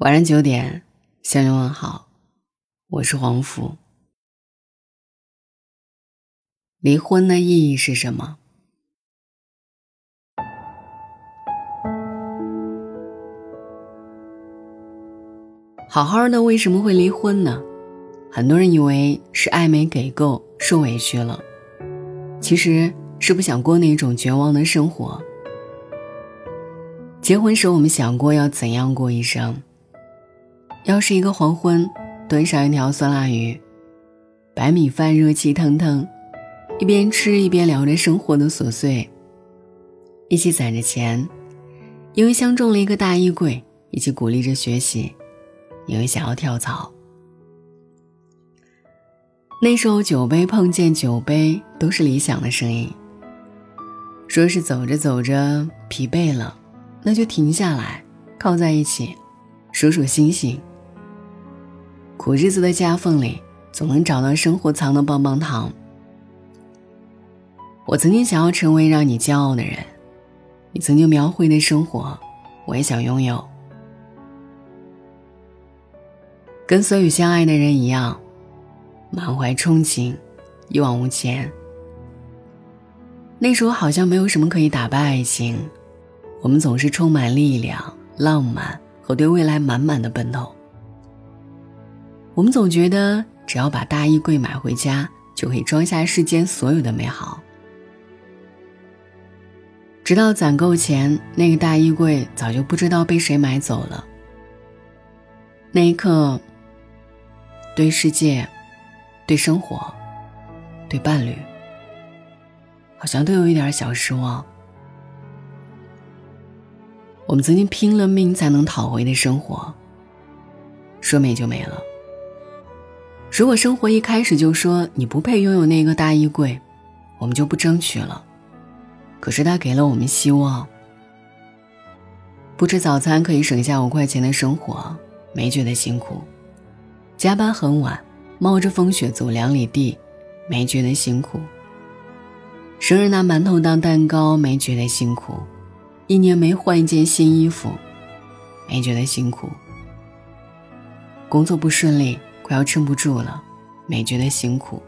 晚上九点，向你问好，我是黄福。离婚的意义是什么？好好的为什么会离婚呢？很多人以为是爱没给够，受委屈了，其实是不想过那种绝望的生活。结婚时，我们想过要怎样过一生。要是一个黄昏，端上一条酸辣鱼，白米饭热气腾腾，一边吃一边聊着生活的琐碎，一起攒着钱，因为相中了一个大衣柜，一起鼓励着学习，因为想要跳槽。那时候酒杯碰见酒杯都是理想的声音。说是走着走着疲惫了，那就停下来，靠在一起，数数星星。苦日子的夹缝里，总能找到生活藏的棒棒糖。我曾经想要成为让你骄傲的人，你曾经描绘的生活，我也想拥有。跟所有相爱的人一样，满怀憧憬，一往无前。那时候好像没有什么可以打败爱情，我们总是充满力量、浪漫和对未来满满的奔头。我们总觉得，只要把大衣柜买回家，就可以装下世间所有的美好。直到攒够钱，那个大衣柜早就不知道被谁买走了。那一刻，对世界、对生活、对伴侣，好像都有一点小失望。我们曾经拼了命才能讨回的生活，说没就没了。如果生活一开始就说你不配拥有那个大衣柜，我们就不争取了。可是他给了我们希望。不吃早餐可以省下五块钱的生活，没觉得辛苦；加班很晚，冒着风雪走两里地，没觉得辛苦；生日拿馒头当蛋糕，没觉得辛苦；一年没换一件新衣服，没觉得辛苦；工作不顺利。快要撑不住了，没觉得辛苦。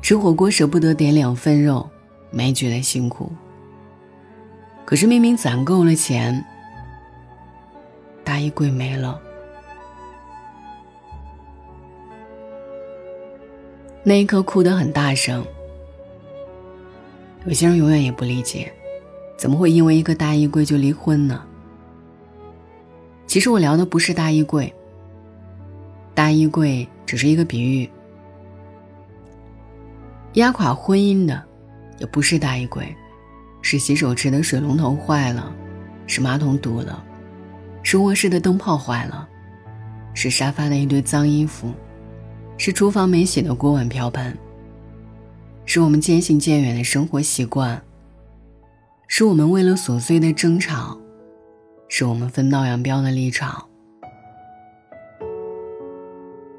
吃火锅舍不得点两份肉，没觉得辛苦。可是明明攒够了钱，大衣柜没了。那一刻哭得很大声。有些人永远也不理解，怎么会因为一个大衣柜就离婚呢？其实我聊的不是大衣柜。大衣柜只是一个比喻，压垮婚姻的也不是大衣柜，是洗手池的水龙头坏了，是马桶堵了，是卧室的灯泡坏了，是沙发的一堆脏衣服，是厨房没洗的锅碗瓢盆，是我们渐行渐远的生活习惯，是我们为了琐碎的争吵，是我们分道扬镳的立场。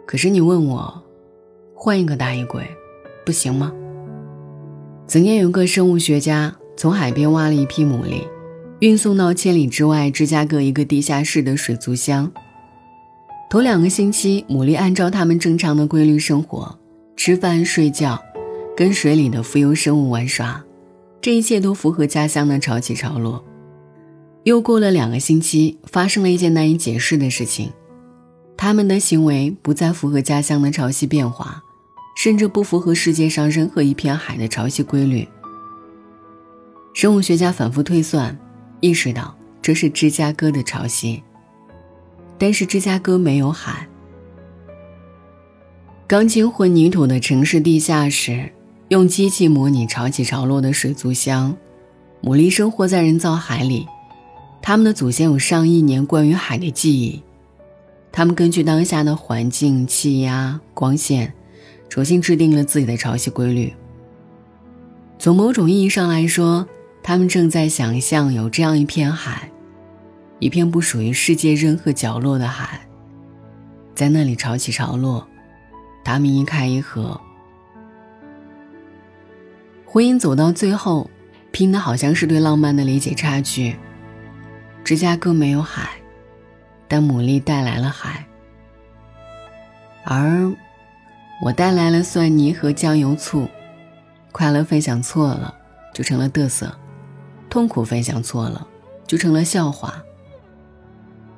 可是你问我，换一个大衣柜，不行吗？曾经有个生物学家从海边挖了一批牡蛎，运送到千里之外芝加哥一个地下室的水族箱。头两个星期，牡蛎按照它们正常的规律生活，吃饭、睡觉，跟水里的浮游生物玩耍，这一切都符合家乡的潮起潮落。又过了两个星期，发生了一件难以解释的事情。他们的行为不再符合家乡的潮汐变化，甚至不符合世界上任何一片海的潮汐规律。生物学家反复推算，意识到这是芝加哥的潮汐。但是芝加哥没有海。钢筋混凝土的城市地下室，用机器模拟潮起潮落的水族箱，牡蛎生活在人造海里，他们的祖先有上亿年关于海的记忆。他们根据当下的环境、气压、光线，重新制定了自己的潮汐规律。从某种意义上来说，他们正在想象有这样一片海，一片不属于世界任何角落的海，在那里潮起潮落，他们一开一合。婚姻走到最后，拼的好像是对浪漫的理解差距。芝加哥没有海。但牡蛎带来了海，而我带来了蒜泥和酱油醋。快乐分享错了，就成了嘚瑟；痛苦分享错了，就成了笑话。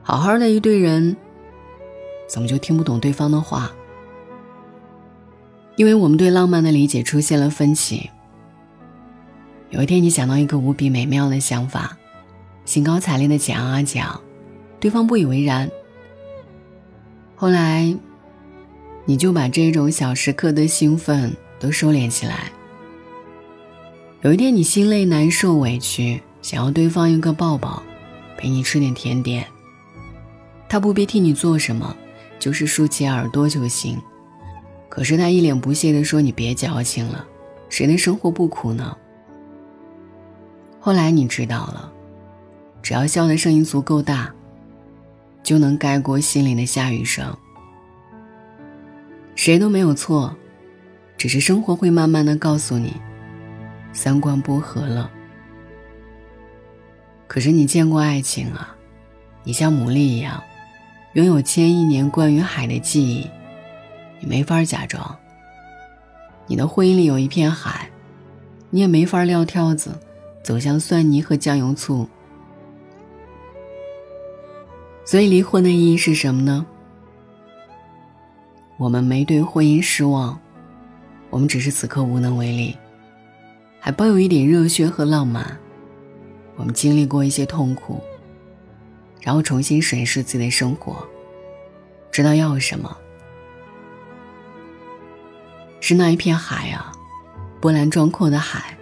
好好的一对人，怎么就听不懂对方的话？因为我们对浪漫的理解出现了分歧。有一天，你想到一个无比美妙的想法，兴高采烈的讲啊讲，对方不以为然。后来，你就把这种小时刻的兴奋都收敛起来。有一天，你心累、难受、委屈，想要对方一个抱抱，陪你吃点甜点。他不必替你做什么，就是竖起耳朵就行。可是他一脸不屑地说：“你别矫情了，谁的生活不苦呢？”后来你知道了，只要笑的声音足够大，就能盖过心里的下雨声。谁都没有错，只是生活会慢慢的告诉你，三观不合了。可是你见过爱情啊？你像牡蛎一样，拥有千亿年关于海的记忆，你没法假装。你的婚姻里有一片海，你也没法撂挑子。走向蒜泥和酱油醋，所以离婚的意义是什么呢？我们没对婚姻失望，我们只是此刻无能为力，还抱有一点热血和浪漫。我们经历过一些痛苦，然后重新审视自己的生活，知道要什么，是那一片海啊，波澜壮阔的海。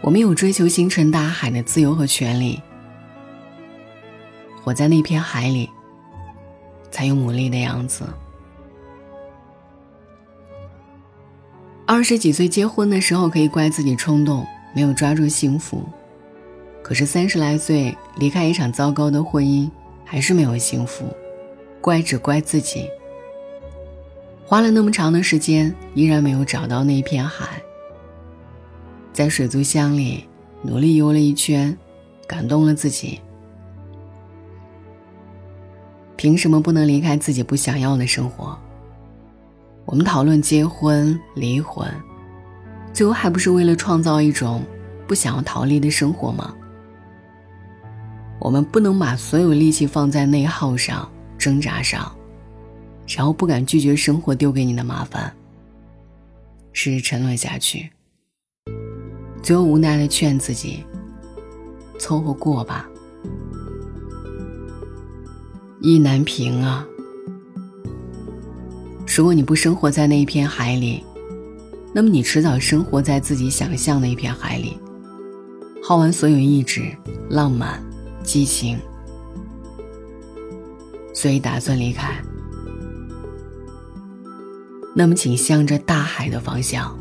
我们有追求星辰大海的自由和权利，活在那片海里，才有牡蛎的样子。二十几岁结婚的时候，可以怪自己冲动，没有抓住幸福；可是三十来岁离开一场糟糕的婚姻，还是没有幸福，怪只怪自己。花了那么长的时间，依然没有找到那片海。在水族箱里努力游了一圈，感动了自己。凭什么不能离开自己不想要的生活？我们讨论结婚、离婚，最后还不是为了创造一种不想要逃离的生活吗？我们不能把所有力气放在内耗上、挣扎上，然后不敢拒绝生活丢给你的麻烦，试试沉沦下去。最后无奈的劝自己：“凑合过吧。”意难平啊！如果你不生活在那一片海里，那么你迟早生活在自己想象的一片海里，耗完所有意志、浪漫、激情，所以打算离开。那么，请向着大海的方向。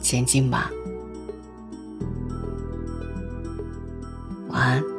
前进吧，晚安。